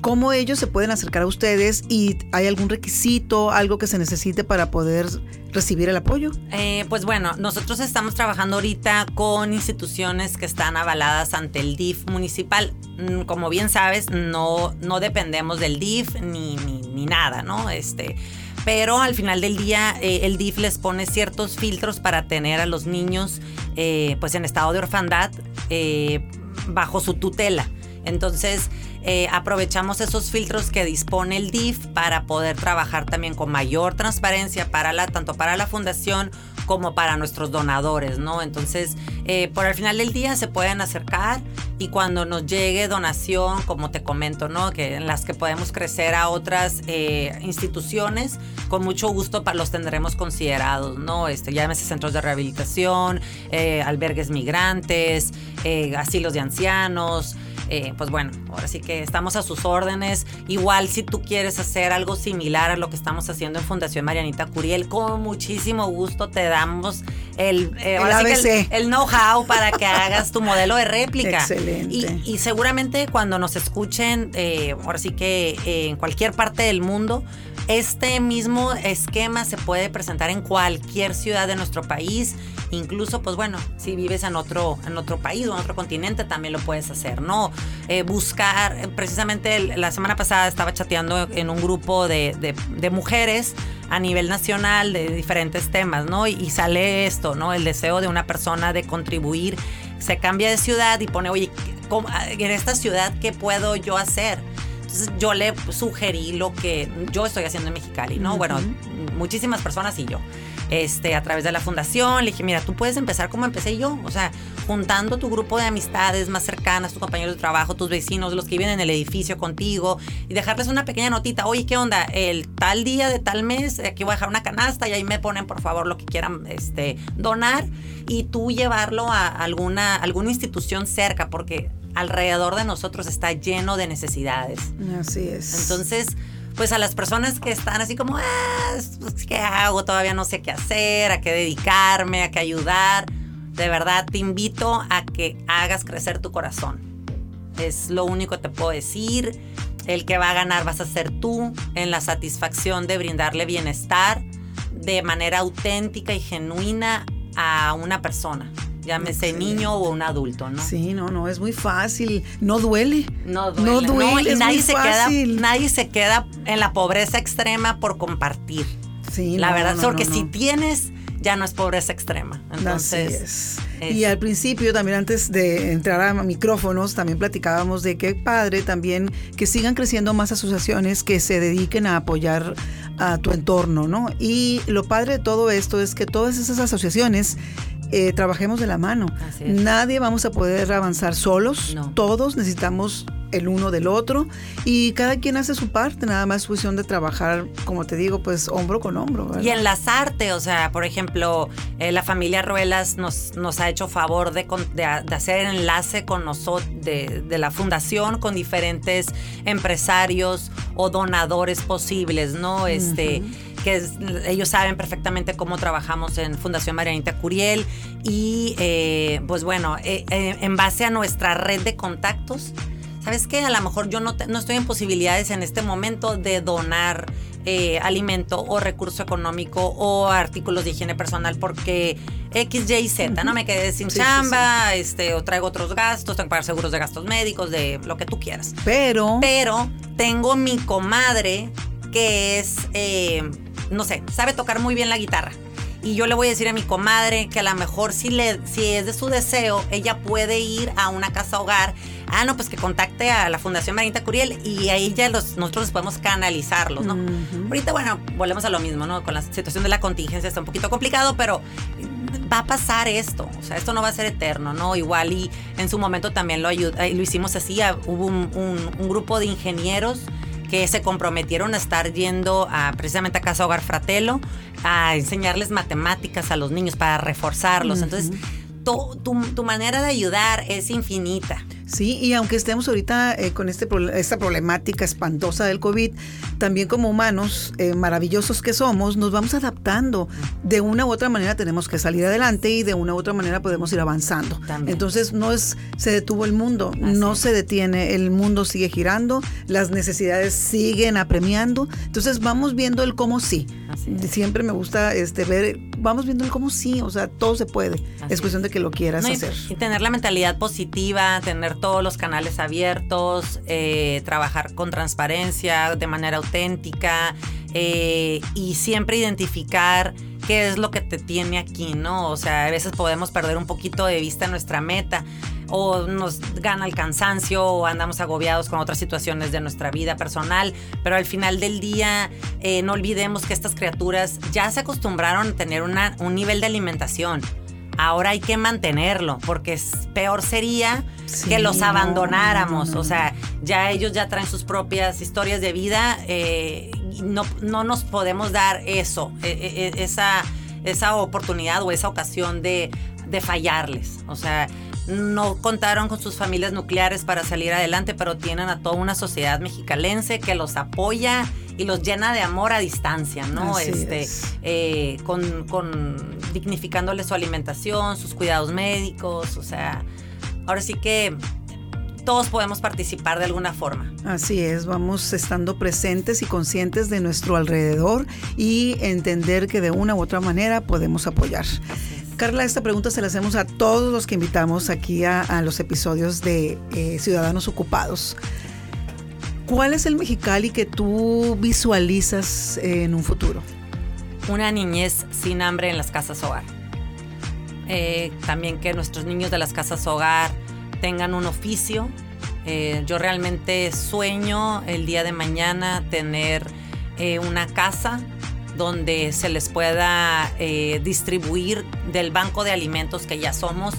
¿Cómo ellos se pueden acercar a ustedes y hay algún requisito, algo que se necesite para poder recibir el apoyo? Eh, pues bueno, nosotros estamos trabajando ahorita con instituciones que están avaladas ante el DIF municipal. Mm, Como bien sabes, no, no dependemos del DIF ni, ni, nada, ¿no? Este, pero al final del día eh, el DIF les pone ciertos filtros para tener a los niños eh, pues en estado de orfandad bajo su tutela. Entonces, eh, aprovechamos esos filtros que dispone el DIF para poder trabajar también con mayor transparencia para la, tanto para la fundación como para nuestros donadores, ¿no? Entonces, eh, por el final del día se pueden acercar y cuando nos llegue donación, como te comento, ¿no? Que en las que podemos crecer a otras eh, instituciones, con mucho gusto pa- los tendremos considerados, ¿no? Este, llámese centros de rehabilitación, eh, albergues migrantes, asilos de ancianos, eh, pues bueno, ahora sí que estamos a sus órdenes. Igual si tú quieres hacer algo similar a lo que estamos haciendo en Fundación Marianita Curiel, con muchísimo gusto te damos el, eh, El ahora sí que el- ABC. el know-how para que hagas tu modelo de réplica. Excelente. Y, y seguramente cuando nos escuchen, eh, ahora sí que eh, en cualquier parte del mundo, este mismo esquema se puede presentar en cualquier ciudad de nuestro país. Incluso, pues bueno, si vives en otro, en otro país o en otro continente, también lo puedes hacer, ¿no? Eh, buscar, eh, precisamente la semana pasada estaba chateando en un grupo de, de- de mujeres a nivel nacional de diferentes temas, ¿no? Y, y sale esto, ¿no? El deseo de una persona de contribuir. Se cambia de ciudad y pone, oye, en esta ciudad, ¿qué puedo yo hacer? Entonces yo le sugerí lo que yo estoy haciendo en Mexicali, ¿no? Bueno, muchísimas personas y yo este, a través de la fundación. Le dije, mira, tú puedes empezar como empecé yo, o sea, juntando tu grupo de amistades más cercanas, tus compañeros de trabajo, tus vecinos, los que viven en el edificio contigo, y dejarles una pequeña notita, oye, ¿qué onda? El tal día de tal mes, aquí voy a dejar una canasta y ahí me ponen, por favor, lo que quieran este, donar, y tú llevarlo a alguna, alguna institución cerca, porque alrededor de nosotros está lleno de necesidades. Así es. Entonces, pues a las personas que están así como, ah, pues, ¿qué hago? Todavía no sé qué hacer, a qué dedicarme, a qué ayudar. De verdad, te invito a que hagas crecer tu corazón. Es lo único que te puedo decir. El que va a ganar vas a ser tú en la satisfacción de brindarle bienestar de manera auténtica y genuina a una persona llámese niño o un adulto, ¿no? Sí, no, no, es muy fácil, no duele. No duele. No duele, y nadie se queda nadie se queda en la pobreza extrema por compartir. Sí, la verdad, porque si tienes ya no es pobreza extrema. Entonces, Y al principio, también antes de entrar a micrófonos, también platicábamos de que padre también que sigan creciendo más asociaciones que se dediquen a apoyar a tu entorno, ¿no? Y lo padre de todo esto es que todas esas asociaciones eh, trabajemos de la mano. Nadie vamos a poder avanzar solos. Todos necesitamos el uno del otro y cada quien hace su parte, nada más cuestión de trabajar, como te digo, pues hombro con hombro. Y enlazarte, o sea, por ejemplo, eh, la familia Ruelas nos, nos ha hecho favor de, de, hacer enlace con nosotros, de, de, la fundación, con diferentes empresarios o donadores posibles, ¿no? Este que ellos saben perfectamente cómo trabajamos en Fundación Marianita Curiel y eh, pues bueno, eh, eh, en base a nuestra red de contactos, ¿sabes qué? A lo mejor yo no, no estoy en posibilidades en este momento de donar alimento o recurso económico o artículos de higiene personal porque X, Y, Z, ¿no? Me quedé sin chamba, este, o traigo otros gastos, tengo que pagar seguros de gastos médicos, de lo que tú quieras. Pero. Pero tengo mi comadre que es no sé, sabe tocar muy bien la guitarra. Y yo le voy a decir a mi comadre que a lo mejor si, le, si es de su deseo, ella puede ir a una casa hogar. Ah, no, pues que contacte a la Fundación Marita Curiel y ahí ya los, nosotros podemos canalizarlos, ¿no? Ahorita, bueno, volvemos a lo mismo, ¿no? Con la situación de la contingencia está un poquito complicado, pero va a pasar esto, o sea, esto no va a ser eterno, ¿no? Igual y en su momento también lo, eh, lo hicimos así, hubo un grupo de ingenieros que se comprometieron a estar yendo a precisamente a Casa Hogar Fratello a enseñarles matemáticas a los niños para reforzarlos. Entonces, tu, manera de ayudar es infinita. Sí, y aunque estemos ahorita eh, con este, esta problemática espantosa del COVID, también como humanos eh, maravillosos que somos, nos vamos adaptando. De una u otra manera tenemos que salir adelante y de una u otra manera podemos ir avanzando. Entonces no es, se detuvo el mundo, no se detiene, el mundo sigue girando, las necesidades siguen apremiando. Entonces vamos viendo el cómo sí. Siempre me gusta este, ver, vamos viendo cómo sí, o sea, todo se puede. es cuestión de que lo quieras hacer. Y tener la mentalidad positiva, tener todos los canales abiertos, eh, trabajar con transparencia, de manera auténtica eh, y siempre identificar qué es lo que te tiene aquí, ¿no? O sea, a veces podemos perder un poquito de vista nuestra meta o nos gana el cansancio o andamos agobiados con otras situaciones de nuestra vida personal, pero al final del día eh, no olvidemos que estas criaturas ya se acostumbraron a tener una, un nivel de alimentación ahora hay que mantenerlo, porque peor sería que los abandonáramos. o sea, ya ellos ya traen sus propias historias de vida, eh, no, no nos podemos dar eso, e, e, e, esa, esa oportunidad o esa ocasión de, de fallarles. O sea, no contaron con sus familias nucleares para salir adelante, pero tienen a toda una sociedad mexicalense que los apoya y los llena de amor a distancia, ¿no? este, eh, con, con dignificándole su alimentación, sus cuidados médicos, o sea, ahora sí que todos podemos participar de alguna forma. Así es, vamos estando presentes y conscientes de nuestro alrededor y entender que de una u otra manera podemos apoyar. Carla, esta pregunta se la hacemos a todos los que invitamos aquí a, los episodios de eh, Ciudadanos Ocupados. ¿Cuál es el Mexicali que tú visualizas en un futuro? Una niñez sin hambre en las casas hogar. Eh, también que nuestros niños de las casas hogar tengan un oficio. Eh, yo realmente sueño el día de mañana tener eh, una casa donde se les pueda eh, distribuir del banco de alimentos que ya somos,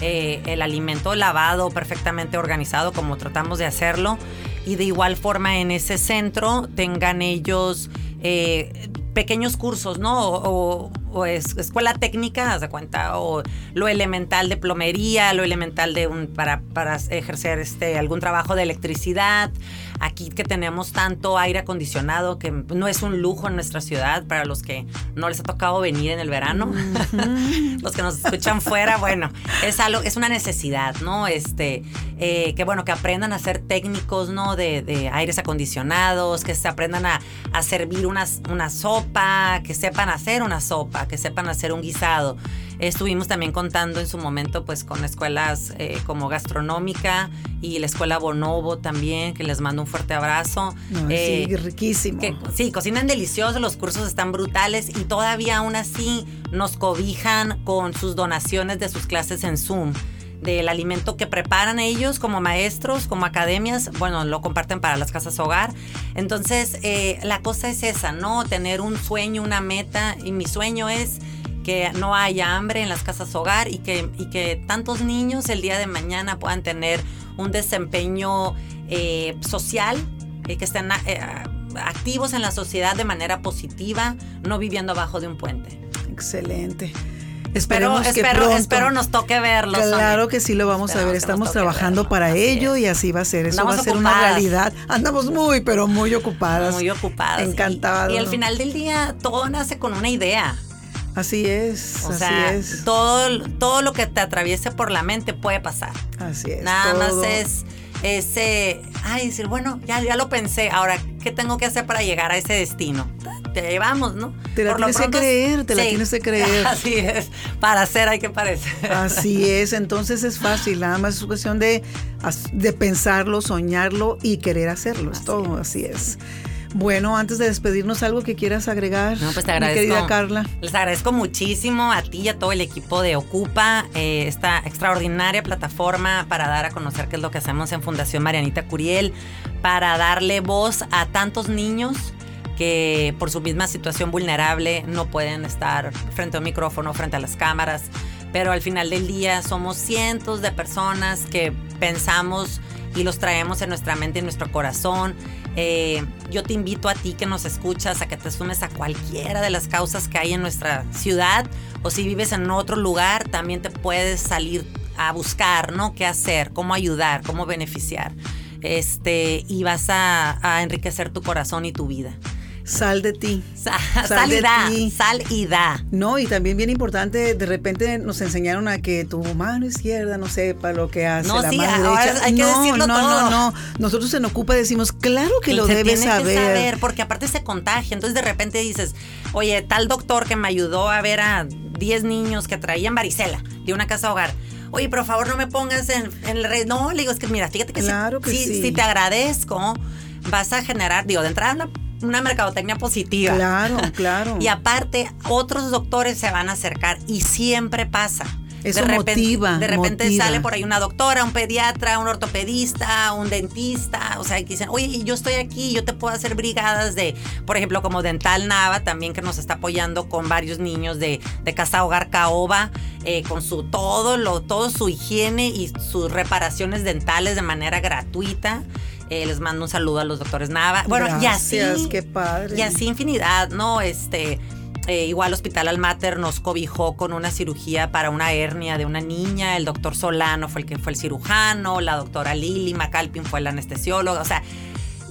el alimento lavado, perfectamente organizado como tratamos de hacerlo, y de igual forma en ese centro tengan ellos pequeños cursos, ¿no? Escuela técnica, haz de cuenta, o lo elemental de plomería, lo elemental de un, para, para ejercer este, algún trabajo de electricidad. Aquí que tenemos tanto aire acondicionado, que no es un lujo en nuestra ciudad para los que no les ha tocado venir en el verano, los que nos escuchan fuera, bueno, es algo, es una necesidad, ¿no? Este, eh, que bueno, que aprendan a ser técnicos, ¿no? De, aires acondicionados, que se aprendan a, a servir una sopa, que sepan hacer una sopa, que sepan hacer un guisado. Estuvimos también contando en su momento pues con escuelas eh, como Gastronómica y la escuela Bonobo también, que les mando un fuerte abrazo. sí, eh, riquísimo. sí, cocinan delicioso, los cursos están brutales y todavía aún así nos cobijan con sus donaciones de sus clases en Zoom del alimento que preparan ellos como maestros, como academias, bueno, lo comparten para las casas hogar. Entonces, eh, la cosa es esa, ¿no? Tener un sueño, una meta, y mi sueño es que no haya hambre en las casas hogar y que, y que tantos niños el día de mañana puedan tener un desempeño eh, social, eh, que estén eh, activos en la sociedad de manera positiva, no viviendo abajo de un puente. Excelente. Espero, espero, espero nos toque verlo. Claro que sí lo vamos a ver. Estamos trabajando para ello y así va a ser. Eso va a ser una realidad. Andamos muy, pero muy ocupadas. Muy ocupadas. Encantadas. y, al final del día todo nace con una idea. Así es, así es. Todo, todo lo que te atraviese por la mente puede pasar. Así es. Nada más es ese, ay, decir, bueno, ya, ya lo pensé, ahora, ¿qué tengo que hacer para llegar a ese destino? Te llevamos, ¿no? Te la tienes que creer, te la tienes que creer. Así es, para hacer hay que parecer. Así es, entonces es fácil, nada más es cuestión de, de pensarlo, soñarlo y querer hacerlo, es todo, así es. Bueno, antes de despedirnos, ¿algo que quieras agregar? No, pues te agradezco. querida Carla. Les agradezco muchísimo a ti y a todo el equipo de Ocupa, eh, esta extraordinaria plataforma para dar a conocer qué es lo que hacemos en Fundación Marianita Curiel, para darle voz a tantos niños que por su misma situación vulnerable no pueden estar frente a un micrófono, frente a las cámaras, pero al final del día somos cientos de personas que pensamos y los traemos en nuestra mente y en nuestro corazón eh, yo te invito a ti que nos escuchas a que te sumes a cualquiera de las causas que hay en nuestra ciudad o si vives en otro lugar, también te puedes salir a buscar, ¿no? ¿Qué hacer? ¿Cómo ayudar? ¿Cómo beneficiar? Este, y vas a enriquecer tu corazón y tu vida. Sal de ti. Sal, y da. Sal y da. No, y también bien importante, de repente nos enseñaron a que tu mano izquierda no sepa lo que hace no, la sí, mano derecha. Hay que no, decirlo no, todo. no, no. Nosotros en Ocupa decimos, claro que lo debes saber. Que saber. Porque aparte se contagia. Entonces de repente dices, oye, tal doctor que me ayudó a ver a 10 niños que traían varicela de una casa hogar oye, por favor no me pongas en, el rey. No, le digo, es que mira, fíjate que, claro si, que sí. si, te agradezco, vas a generar, digo, de entrada una una mercadotecnia positiva. Claro, claro. y aparte, otros doctores se van a acercar y siempre pasa. Eso de repente, motiva, de repente motiva. sale por ahí una doctora, un pediatra, un ortopedista, un dentista, o sea, que dicen, oye, yo estoy aquí, yo te puedo hacer brigadas de, por ejemplo, como Dental Nava, también que nos está apoyando con varios niños de, de Casa Hogar Caoba, eh, con su todo, lo, todo su higiene y sus reparaciones dentales de manera gratuita. Eh, les mando un saludo a los doctores Nava. Bueno, Gracias, y así. qué padre. Y así infinidad, ¿no? Este. Eh, igual Hospital Almater nos cobijó con una cirugía para una hernia de una niña. El doctor Solano fue el que fue el cirujano. La doctora Lili Macalpin fue la anestesióloga. O sea,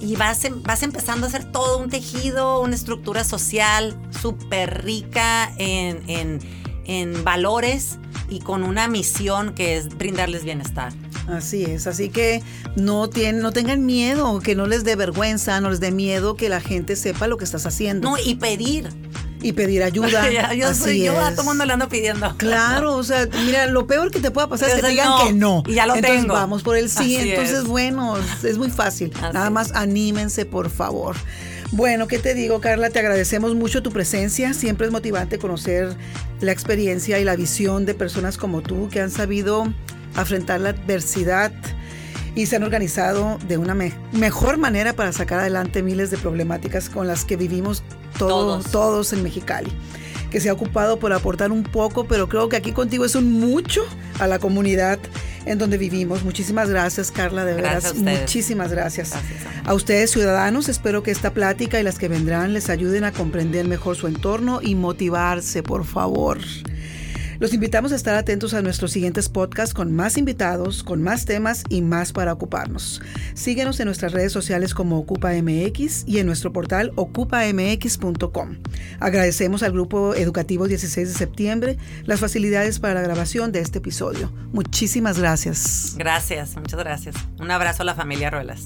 y vas, em, vas empezando a hacer todo un tejido, una estructura social súper rica en, en, en valores y con una misión que es brindarles bienestar. Así es, así que no, tienen, no tengan miedo, que no les dé vergüenza, no les dé miedo que la gente sepa lo que estás haciendo. No, y pedir. Y pedir ayuda. yo Así soy yo, a todo mundo le ando pidiendo. Claro, o sea, mira, lo peor que te pueda pasar es que te digan no, que no. y ya lo Entonces tengo. vamos por el sí. Así Entonces, es. bueno, es muy fácil. Así Nada más anímense, por favor. Bueno, ¿qué te digo, Carla? Te agradecemos mucho tu presencia. Siempre es motivante conocer la experiencia y la visión de personas como tú que han sabido afrontar la adversidad y se han organizado de una mejor manera para sacar adelante miles de problemáticas con las que vivimos todos, todos en Mexicali que se ha ocupado por aportar un poco, pero creo que aquí contigo es un mucho a la comunidad en donde vivimos. Muchísimas gracias, Carla, de verdad. Muchísimas gracias. A ustedes, ciudadanos, espero que esta plática y las que vendrán les ayuden a comprender mejor su entorno y motivarse, por favor. Los invitamos a estar atentos a nuestros siguientes podcasts con más invitados, con más temas y más para ocuparnos. Síguenos en nuestras redes sociales como OcupaMX y en nuestro portal ocupamx.com. Agradecemos al Grupo Educativo 16 de septiembre las facilidades para la grabación de este episodio. Muchísimas gracias. Gracias, muchas gracias. Un abrazo a la familia Ruelas.